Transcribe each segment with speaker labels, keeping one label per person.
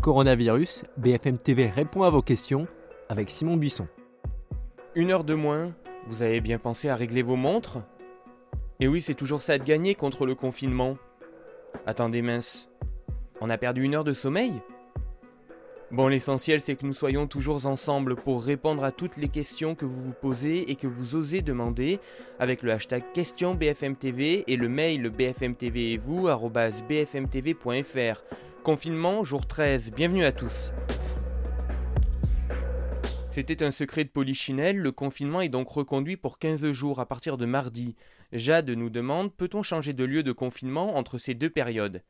Speaker 1: Coronavirus, BFM TV répond à vos questions avec Simon Buisson.
Speaker 2: Une heure de moins, vous avez bien pensé à régler vos montres? Et oui, c'est toujours ça de gagner contre le confinement. Attendez mince, on a perdu une heure de sommeil? Bon, l'essentiel c'est que nous soyons toujours ensemble pour répondre à toutes les questions que vous vous posez et que vous osez demander avec le hashtag question BFMTV et le mail bfmtv et vous bfmtv.fr. Confinement, jour 13, bienvenue à tous. C'était un secret de polichinelle, le confinement est donc reconduit pour 15 jours à partir de mardi. Jade nous demande peut-on changer de lieu de confinement entre ces deux périodes?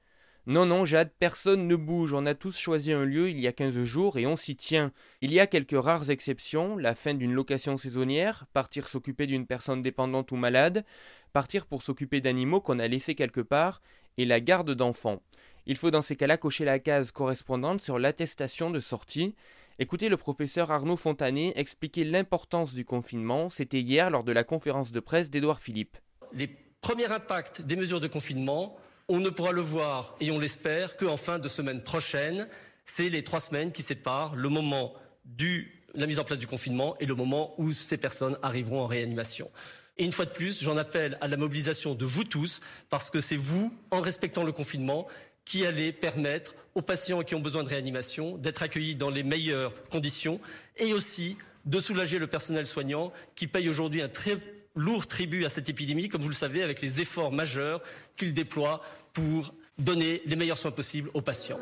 Speaker 2: Non, non, Jade, personne ne bouge. On a tous choisi un lieu il y a 15 jours et on s'y tient. Il y a quelques rares exceptions, la fin d'une location saisonnière, partir s'occuper d'une personne dépendante ou malade, partir pour s'occuper d'animaux qu'on a laissés quelque part, et la garde d'enfants. Il faut dans ces cas-là cocher la case correspondante sur l'attestation de sortie. Écoutez le professeur Arnaud Fontanet expliquer l'importance du confinement. C'était hier lors de la conférence de presse d'Édouard Philippe.
Speaker 3: Les premiers impacts des mesures de confinement on ne pourra le voir, et on l'espère, qu'en fin de semaine prochaine. C'est les trois semaines qui séparent le moment de la mise en place du confinement et le moment où ces personnes arriveront en réanimation. Et une fois de plus, j'en appelle à la mobilisation de vous tous, parce que c'est vous, en respectant le confinement, qui allez permettre aux patients qui ont besoin de réanimation d'être accueillis dans les meilleures conditions et aussi de soulager le personnel soignant qui paye aujourd'hui un très lourd tribut à cette épidémie, comme vous le savez, avec les efforts majeurs qu'il déploie pour donner les meilleurs soins possibles aux patients.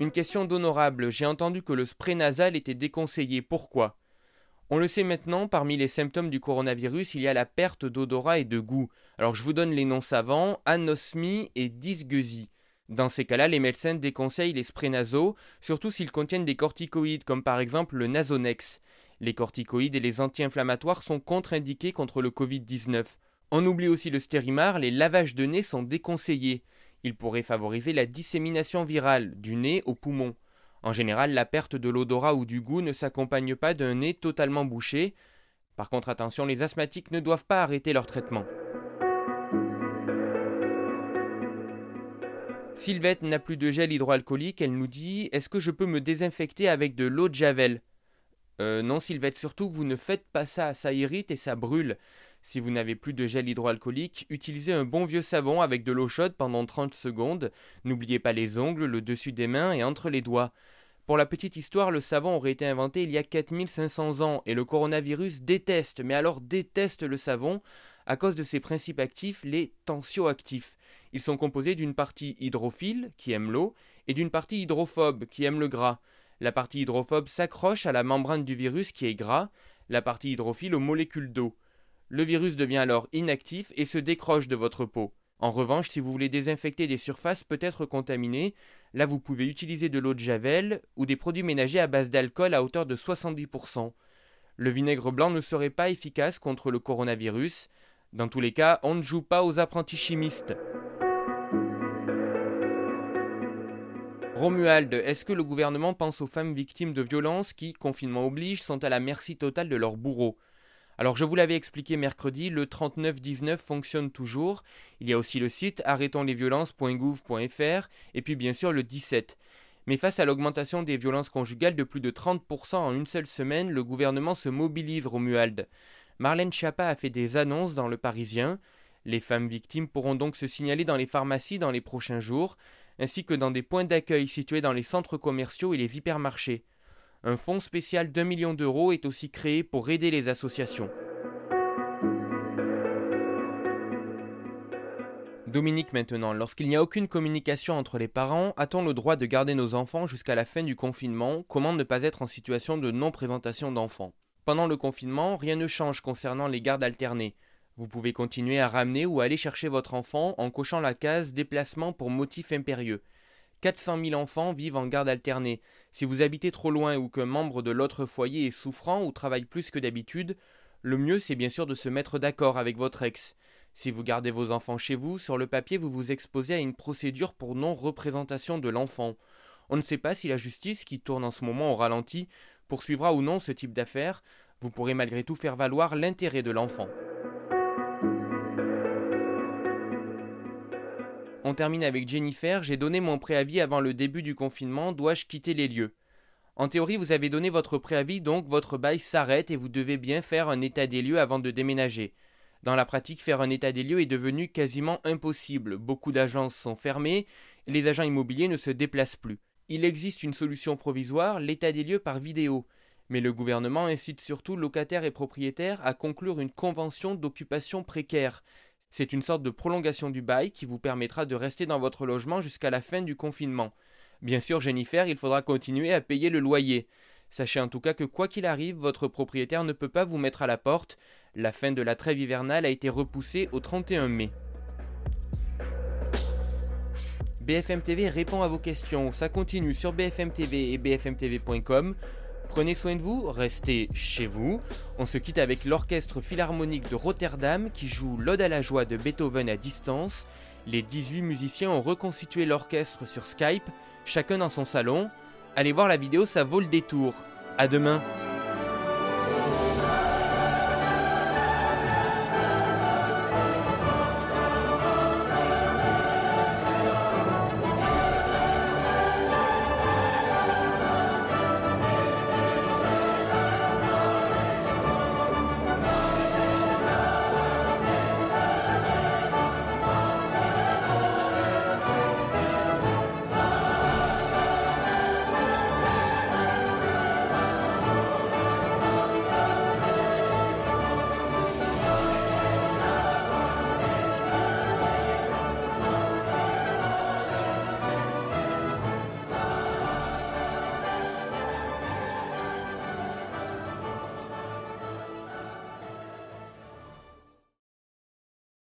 Speaker 2: Une question d'honorable. J'ai entendu que le spray nasal était déconseillé. Pourquoi? On le sait maintenant, parmi les symptômes du coronavirus, il y a la perte d'odorat et de goût. Alors je vous donne les noms savants anosmie et dysgeusie. Dans ces cas-là, les médecins déconseillent les sprays nasaux, surtout s'ils contiennent des corticoïdes, comme par exemple le Nasonex. Les corticoïdes et les anti-inflammatoires sont contre-indiqués contre le Covid-19. On oublie aussi le stérimar, les lavages de nez sont déconseillés. Ils pourraient favoriser la dissémination virale du nez au poumon. En général, la perte de l'odorat ou du goût ne s'accompagne pas d'un nez totalement bouché. Par contre, attention, les asthmatiques ne doivent pas arrêter leur traitement. Sylvette n'a plus de gel hydroalcoolique, elle nous dit Est-ce que je peux me désinfecter avec de l'eau de Javel? Euh, non, Sylvette, surtout, vous ne faites pas ça, ça irrite et ça brûle. Si vous n'avez plus de gel hydroalcoolique, utilisez un bon vieux savon avec de l'eau chaude pendant 30 secondes. N'oubliez pas les ongles, le dessus des mains et entre les doigts. Pour la petite histoire, le savon aurait été inventé il y a 4500 ans et le coronavirus déteste, mais alors déteste le savon à cause de ses principes actifs, les tensioactifs. Ils sont composés d'une partie hydrophile, qui aime l'eau, et d'une partie hydrophobe, qui aime le gras. La partie hydrophobe s'accroche à la membrane du virus qui est gras, la partie hydrophile aux molécules d'eau. Le virus devient alors inactif et se décroche de votre peau. En revanche, si vous voulez désinfecter des surfaces peut-être contaminées, là vous pouvez utiliser de l'eau de javel ou des produits ménagers à base d'alcool à hauteur de 70%. Le vinaigre blanc ne serait pas efficace contre le coronavirus. Dans tous les cas, on ne joue pas aux apprentis chimistes. Romuald, est-ce que le gouvernement pense aux femmes victimes de violences qui, confinement oblige, sont à la merci totale de leurs bourreaux? Alors je vous l'avais expliqué mercredi, le 3919 fonctionne toujours. Il y a aussi le site arrêtonslesviolences.gouv.fr et puis bien sûr le 17. Mais face à l'augmentation des violences conjugales de plus de 30% en une seule semaine, le gouvernement se mobilise Romuald. Marlène Schiappa a fait des annonces dans le Parisien. Les femmes victimes pourront donc se signaler dans les pharmacies dans les prochains jours ainsi que dans des points d'accueil situés dans les centres commerciaux et les hypermarchés. Un fonds spécial d'un million d'euros est aussi créé pour aider les associations. Dominique maintenant, lorsqu'il n'y a aucune communication entre les parents, a-t-on le droit de garder nos enfants jusqu'à la fin du confinement? Comment ne pas être en situation de non-présentation d'enfants? Pendant le confinement, rien ne change concernant les gardes alternées. Vous pouvez continuer à ramener ou aller chercher votre enfant en cochant la case déplacement pour motif impérieux. 400 000 enfants vivent en garde alternée. Si vous habitez trop loin ou qu'un membre de l'autre foyer est souffrant ou travaille plus que d'habitude, le mieux c'est bien sûr de se mettre d'accord avec votre ex. Si vous gardez vos enfants chez vous, sur le papier vous vous exposez à une procédure pour non-représentation de l'enfant. On ne sait pas si la justice, qui tourne en ce moment au ralenti, poursuivra ou non ce type d'affaires. Vous pourrez malgré tout faire valoir l'intérêt de l'enfant. On termine avec Jennifer. J'ai donné mon préavis avant le début du confinement. Dois-je quitter les lieux? En théorie, vous avez donné votre préavis, donc votre bail s'arrête et vous devez bien faire un état des lieux avant de déménager. Dans la pratique, faire un état des lieux est devenu quasiment impossible. Beaucoup d'agences sont fermées et les agents immobiliers ne se déplacent plus. Il existe une solution provisoire, l'état des lieux par vidéo. Mais le gouvernement incite surtout locataires et propriétaires à conclure une convention d'occupation précaire. C'est une sorte de prolongation du bail qui vous permettra de rester dans votre logement jusqu'à la fin du confinement. Bien sûr, Jennifer, il faudra continuer à payer le loyer. Sachez en tout cas que quoi qu'il arrive, votre propriétaire ne peut pas vous mettre à la porte. La fin de la trêve hivernale a été repoussée au 31 mai. BFM TV répond à vos questions. Ça continue sur BFM TV et bfmtv.com. Prenez soin de vous, restez chez vous. On se quitte avec l'Orchestre Philharmonique de Rotterdam qui joue l'Ode à la joie de Beethoven à distance. Les 18 musiciens ont reconstitué l'orchestre sur Skype, chacun dans son salon. Allez voir la vidéo, ça vaut le détour. À demain.